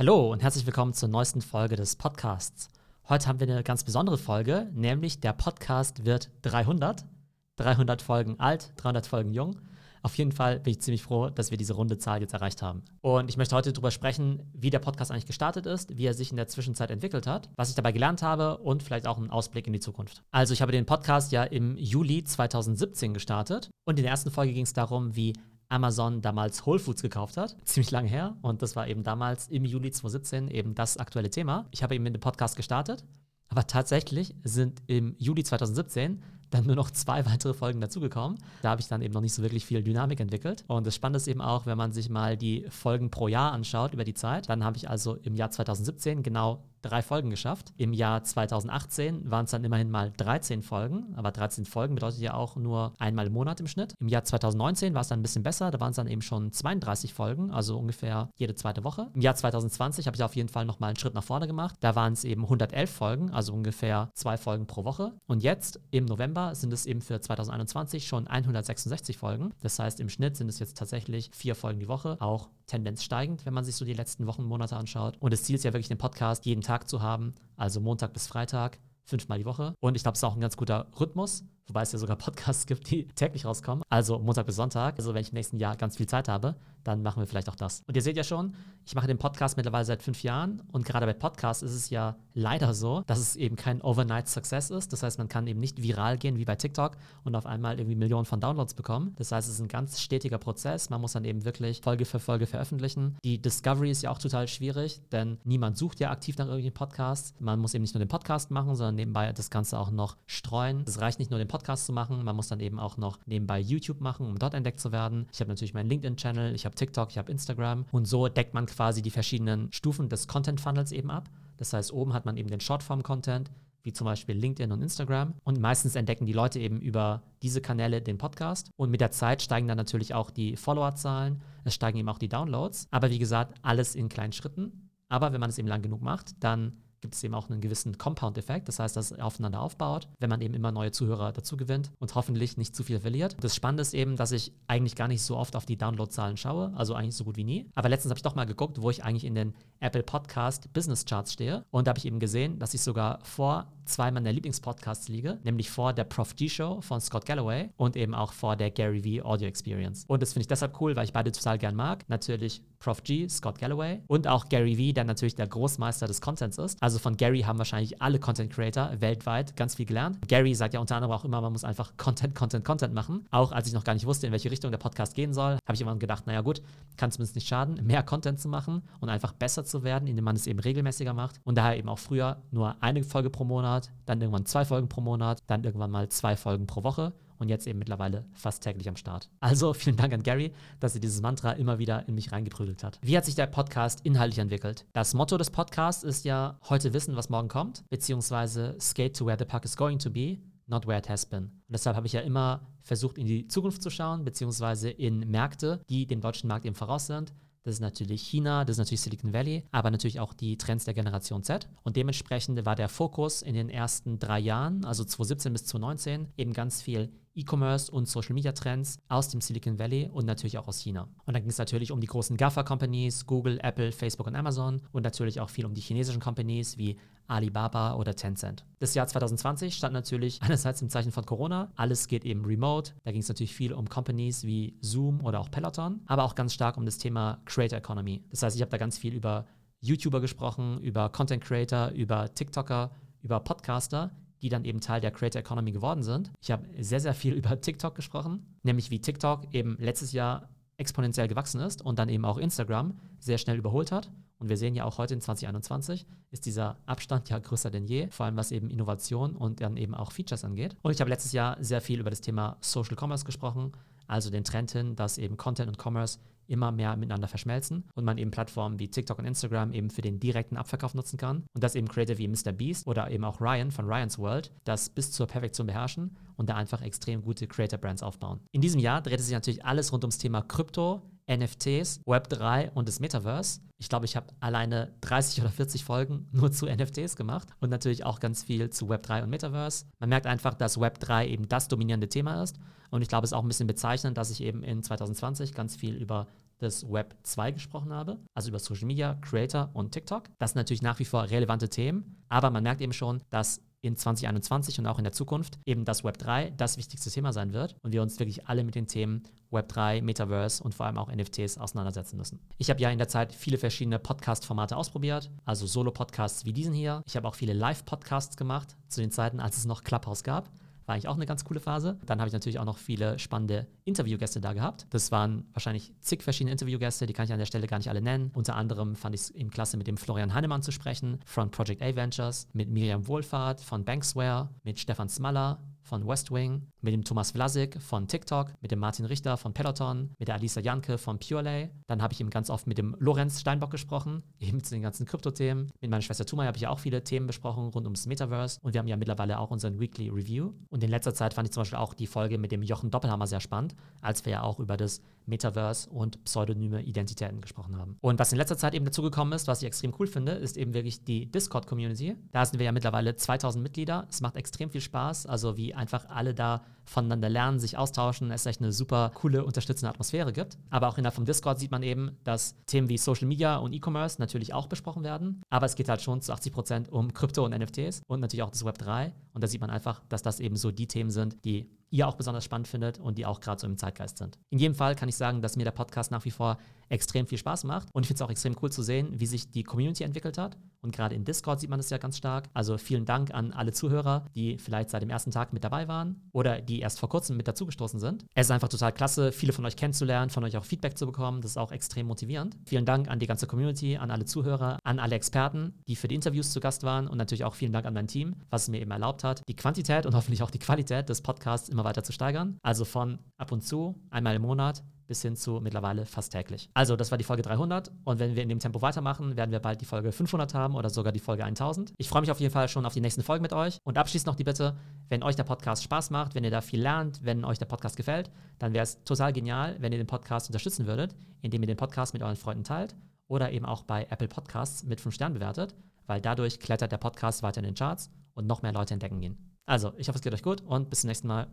Hallo und herzlich willkommen zur neuesten Folge des Podcasts. Heute haben wir eine ganz besondere Folge, nämlich der Podcast wird 300. 300 Folgen alt, 300 Folgen jung. Auf jeden Fall bin ich ziemlich froh, dass wir diese runde Zahl jetzt erreicht haben. Und ich möchte heute darüber sprechen, wie der Podcast eigentlich gestartet ist, wie er sich in der Zwischenzeit entwickelt hat, was ich dabei gelernt habe und vielleicht auch einen Ausblick in die Zukunft. Also ich habe den Podcast ja im Juli 2017 gestartet und in der ersten Folge ging es darum, wie Amazon damals Whole Foods gekauft hat. Ziemlich lange her. Und das war eben damals im Juli 2017 eben das aktuelle Thema. Ich habe eben mit dem Podcast gestartet. Aber tatsächlich sind im Juli 2017 dann nur noch zwei weitere Folgen dazugekommen. Da habe ich dann eben noch nicht so wirklich viel Dynamik entwickelt. Und das Spannende ist eben auch, wenn man sich mal die Folgen pro Jahr anschaut über die Zeit, dann habe ich also im Jahr 2017 genau drei Folgen geschafft. Im Jahr 2018 waren es dann immerhin mal 13 Folgen, aber 13 Folgen bedeutet ja auch nur einmal im Monat im Schnitt. Im Jahr 2019 war es dann ein bisschen besser, da waren es dann eben schon 32 Folgen, also ungefähr jede zweite Woche. Im Jahr 2020 habe ich auf jeden Fall nochmal einen Schritt nach vorne gemacht. Da waren es eben 111 Folgen, also ungefähr zwei Folgen pro Woche. Und jetzt im November sind es eben für 2021 schon 166 Folgen. Das heißt, im Schnitt sind es jetzt tatsächlich vier Folgen die Woche, auch Tendenz steigend, wenn man sich so die letzten Wochen, Monate anschaut. Und das Ziel ist ja wirklich, den Podcast jeden Tag zu haben, also Montag bis Freitag, fünfmal die Woche. Und ich glaube, es ist auch ein ganz guter Rhythmus, wobei es ja sogar Podcasts gibt, die täglich rauskommen. Also Montag bis Sonntag. Also wenn ich im nächsten Jahr ganz viel Zeit habe, dann machen wir vielleicht auch das. Und ihr seht ja schon, ich mache den Podcast mittlerweile seit fünf Jahren und gerade bei Podcasts ist es ja leider so, dass es eben kein Overnight Success ist. Das heißt, man kann eben nicht viral gehen wie bei TikTok und auf einmal irgendwie Millionen von Downloads bekommen. Das heißt, es ist ein ganz stetiger Prozess. Man muss dann eben wirklich Folge für Folge veröffentlichen. Die Discovery ist ja auch total schwierig, denn niemand sucht ja aktiv nach irgendwelchen Podcasts. Man muss eben nicht nur den Podcast machen, sondern nebenbei das Ganze auch noch streuen. Es reicht nicht nur den Podcast zu machen, man muss dann eben auch noch nebenbei YouTube machen, um dort entdeckt zu werden. Ich habe natürlich meinen LinkedIn-Channel, ich habe TikTok, ich habe Instagram und so deckt man quasi die verschiedenen Stufen des Content-Funnels eben ab. Das heißt, oben hat man eben den Shortform-Content, wie zum Beispiel LinkedIn und Instagram. Und meistens entdecken die Leute eben über diese Kanäle den Podcast. Und mit der Zeit steigen dann natürlich auch die Followerzahlen, es steigen eben auch die Downloads. Aber wie gesagt, alles in kleinen Schritten. Aber wenn man es eben lang genug macht, dann gibt es eben auch einen gewissen Compound-Effekt. Das heißt, dass es aufeinander aufbaut, wenn man eben immer neue Zuhörer dazu gewinnt und hoffentlich nicht zu viel verliert. Das Spannende ist eben, dass ich eigentlich gar nicht so oft auf die Downloadzahlen schaue, also eigentlich so gut wie nie. Aber letztens habe ich doch mal geguckt, wo ich eigentlich in den Apple Podcast Business Charts stehe. Und da habe ich eben gesehen, dass ich sogar vor zwei meiner Lieblingspodcasts liege, nämlich vor der Prof G Show von Scott Galloway und eben auch vor der Gary V Audio Experience. Und das finde ich deshalb cool, weil ich beide total gern mag. Natürlich Prof G, Scott Galloway und auch Gary V, der natürlich der Großmeister des Contents ist. Also von Gary haben wahrscheinlich alle Content Creator weltweit ganz viel gelernt. Gary sagt ja unter anderem auch immer, man muss einfach Content, Content, Content machen. Auch als ich noch gar nicht wusste, in welche Richtung der Podcast gehen soll, habe ich immer gedacht, naja gut, kann zumindest nicht schaden, mehr Content zu machen und einfach besser zu werden, indem man es eben regelmäßiger macht. Und daher eben auch früher nur eine Folge pro Monat, dann irgendwann zwei Folgen pro Monat, dann irgendwann mal zwei Folgen pro Woche und jetzt eben mittlerweile fast täglich am Start. Also vielen Dank an Gary, dass er dieses Mantra immer wieder in mich reingeprügelt hat. Wie hat sich der Podcast inhaltlich entwickelt? Das Motto des Podcasts ist ja heute wissen, was morgen kommt, beziehungsweise skate to where the puck is going to be, not where it has been. Und deshalb habe ich ja immer versucht, in die Zukunft zu schauen, beziehungsweise in Märkte, die dem deutschen Markt eben voraus sind. Das ist natürlich China, das ist natürlich Silicon Valley, aber natürlich auch die Trends der Generation Z. Und dementsprechend war der Fokus in den ersten drei Jahren, also 2017 bis 2019, eben ganz viel E-Commerce und Social Media Trends aus dem Silicon Valley und natürlich auch aus China. Und dann ging es natürlich um die großen GAFA-Companies, Google, Apple, Facebook und Amazon und natürlich auch viel um die chinesischen Companies wie Alibaba oder Tencent. Das Jahr 2020 stand natürlich einerseits im Zeichen von Corona. Alles geht eben remote. Da ging es natürlich viel um Companies wie Zoom oder auch Peloton, aber auch ganz stark um das Thema Creator Economy. Das heißt, ich habe da ganz viel über YouTuber gesprochen, über Content Creator, über TikToker, über Podcaster, die dann eben Teil der Creator Economy geworden sind. Ich habe sehr, sehr viel über TikTok gesprochen, nämlich wie TikTok eben letztes Jahr exponentiell gewachsen ist und dann eben auch Instagram sehr schnell überholt hat. Und wir sehen ja auch heute in 2021 ist dieser Abstand ja größer denn je, vor allem was eben Innovation und dann eben auch Features angeht. Und ich habe letztes Jahr sehr viel über das Thema Social Commerce gesprochen, also den Trend hin, dass eben Content und Commerce immer mehr miteinander verschmelzen und man eben Plattformen wie TikTok und Instagram eben für den direkten Abverkauf nutzen kann und dass eben Creator wie Mr. Beast oder eben auch Ryan von Ryan's World das bis zur Perfektion beherrschen und da einfach extrem gute Creator-Brands aufbauen. In diesem Jahr dreht es sich natürlich alles rund ums Thema Krypto, NFTs, Web3 und das Metaverse. Ich glaube, ich habe alleine 30 oder 40 Folgen nur zu NFTs gemacht und natürlich auch ganz viel zu Web3 und Metaverse. Man merkt einfach, dass Web3 eben das dominierende Thema ist und ich glaube, es ist auch ein bisschen bezeichnend, dass ich eben in 2020 ganz viel über des Web 2 gesprochen habe, also über Social Media, Creator und TikTok. Das sind natürlich nach wie vor relevante Themen, aber man merkt eben schon, dass in 2021 und auch in der Zukunft eben das Web 3 das wichtigste Thema sein wird und wir uns wirklich alle mit den Themen Web 3, Metaverse und vor allem auch NFTs auseinandersetzen müssen. Ich habe ja in der Zeit viele verschiedene Podcast-Formate ausprobiert, also Solo-Podcasts wie diesen hier. Ich habe auch viele Live-Podcasts gemacht zu den Zeiten, als es noch Clubhouse gab. War eigentlich auch eine ganz coole Phase. Dann habe ich natürlich auch noch viele spannende Interviewgäste da gehabt. Das waren wahrscheinlich zig verschiedene Interviewgäste, die kann ich an der Stelle gar nicht alle nennen. Unter anderem fand ich es eben klasse, mit dem Florian Hannemann zu sprechen von Project A Ventures, mit Miriam Wohlfahrt von Banksware, mit Stefan Smaller, von West Wing, mit dem Thomas Vlasik von TikTok, mit dem Martin Richter von Peloton, mit der Alisa Janke von Purelay. Dann habe ich eben ganz oft mit dem Lorenz Steinbock gesprochen, eben zu den ganzen Krypto-Themen. Mit meiner Schwester Tumay habe ich ja auch viele Themen besprochen rund ums Metaverse und wir haben ja mittlerweile auch unseren Weekly Review. Und in letzter Zeit fand ich zum Beispiel auch die Folge mit dem Jochen Doppelhammer sehr spannend, als wir ja auch über das Metaverse und pseudonyme Identitäten gesprochen haben. Und was in letzter Zeit eben dazugekommen ist, was ich extrem cool finde, ist eben wirklich die Discord-Community. Da sind wir ja mittlerweile 2000 Mitglieder. Es macht extrem viel Spaß, also wie einfach alle da voneinander lernen, sich austauschen, es echt eine super coole, unterstützende Atmosphäre gibt. Aber auch innerhalb vom Discord sieht man eben, dass Themen wie Social Media und E-Commerce natürlich auch besprochen werden. Aber es geht halt schon zu 80 Prozent um Krypto und NFTs und natürlich auch das Web 3. Und da sieht man einfach, dass das eben so die Themen sind, die ihr auch besonders spannend findet und die auch gerade so im Zeitgeist sind. In jedem Fall kann ich sagen, dass mir der Podcast nach wie vor extrem viel Spaß macht und ich finde es auch extrem cool zu sehen, wie sich die Community entwickelt hat. Und gerade in Discord sieht man das ja ganz stark. Also vielen Dank an alle Zuhörer, die vielleicht seit dem ersten Tag mit dabei waren oder die erst vor kurzem mit dazugestoßen sind. Es ist einfach total klasse, viele von euch kennenzulernen, von euch auch Feedback zu bekommen. Das ist auch extrem motivierend. Vielen Dank an die ganze Community, an alle Zuhörer, an alle Experten, die für die Interviews zu Gast waren und natürlich auch vielen Dank an mein Team, was es mir eben erlaubt hat, die Quantität und hoffentlich auch die Qualität des Podcasts immer weiter zu steigern. Also von ab und zu, einmal im Monat, bis hin zu mittlerweile fast täglich. Also, das war die Folge 300 und wenn wir in dem Tempo weitermachen, werden wir bald die Folge 500 haben oder sogar die Folge 1000. Ich freue mich auf jeden Fall schon auf die nächsten Folgen mit euch und abschließend noch die Bitte, wenn euch der Podcast Spaß macht, wenn ihr da viel lernt, wenn euch der Podcast gefällt, dann wäre es total genial, wenn ihr den Podcast unterstützen würdet, indem ihr den Podcast mit euren Freunden teilt oder eben auch bei Apple Podcasts mit 5 Sternen bewertet, weil dadurch klettert der Podcast weiter in den Charts und noch mehr Leute entdecken ihn. Also, ich hoffe, es geht euch gut und bis zum nächsten Mal.